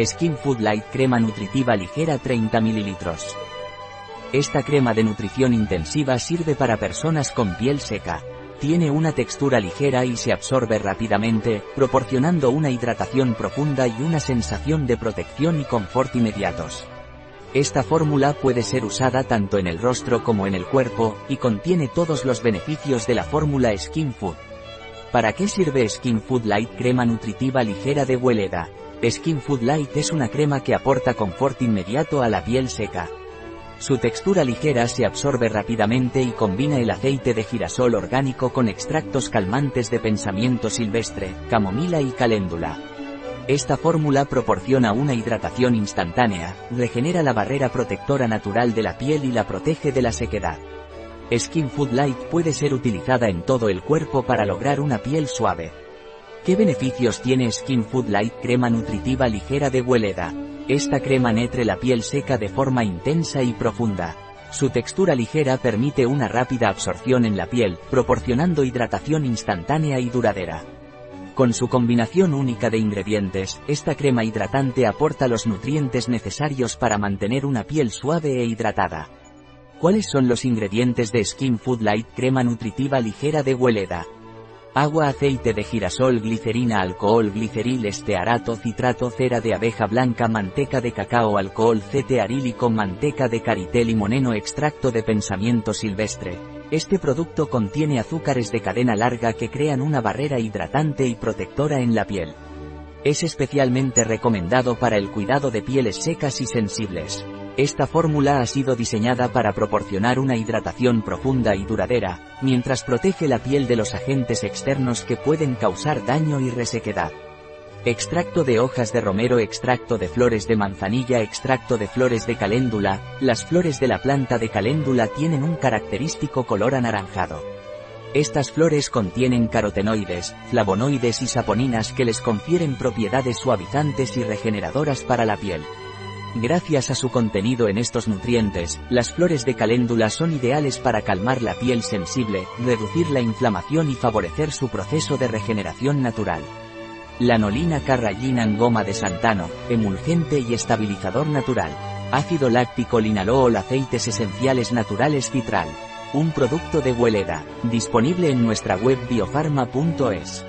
Skin Food Light Crema Nutritiva Ligera 30 ml. Esta crema de nutrición intensiva sirve para personas con piel seca. Tiene una textura ligera y se absorbe rápidamente, proporcionando una hidratación profunda y una sensación de protección y confort inmediatos. Esta fórmula puede ser usada tanto en el rostro como en el cuerpo, y contiene todos los beneficios de la fórmula Skin Food. ¿Para qué sirve Skin Food Light Crema Nutritiva Ligera de Hueleda? Skin Food Light es una crema que aporta confort inmediato a la piel seca. Su textura ligera se absorbe rápidamente y combina el aceite de girasol orgánico con extractos calmantes de pensamiento silvestre, camomila y caléndula. Esta fórmula proporciona una hidratación instantánea, regenera la barrera protectora natural de la piel y la protege de la sequedad. Skin Food Light puede ser utilizada en todo el cuerpo para lograr una piel suave. ¿Qué beneficios tiene Skin Food Light crema nutritiva ligera de Hueleda? Esta crema netre la piel seca de forma intensa y profunda. Su textura ligera permite una rápida absorción en la piel, proporcionando hidratación instantánea y duradera. Con su combinación única de ingredientes, esta crema hidratante aporta los nutrientes necesarios para mantener una piel suave e hidratada. ¿Cuáles son los ingredientes de Skin Food Light crema nutritiva ligera de Hueleda? Agua, aceite de girasol, glicerina, alcohol, gliceril, estearato, citrato, cera de abeja blanca, manteca de cacao, alcohol, cetearílico, manteca de caritel y moneno, extracto de pensamiento silvestre. Este producto contiene azúcares de cadena larga que crean una barrera hidratante y protectora en la piel. Es especialmente recomendado para el cuidado de pieles secas y sensibles. Esta fórmula ha sido diseñada para proporcionar una hidratación profunda y duradera, mientras protege la piel de los agentes externos que pueden causar daño y resequedad. Extracto de hojas de romero, extracto de flores de manzanilla, extracto de flores de caléndula, las flores de la planta de caléndula tienen un característico color anaranjado. Estas flores contienen carotenoides, flavonoides y saponinas que les confieren propiedades suavizantes y regeneradoras para la piel. Gracias a su contenido en estos nutrientes, las flores de caléndula son ideales para calmar la piel sensible, reducir la inflamación y favorecer su proceso de regeneración natural. Lanolina carrallinan goma de santano, emulgente y estabilizador natural. Ácido láctico linalol aceites esenciales naturales citral. Un producto de Hueleda, disponible en nuestra web biofarma.es.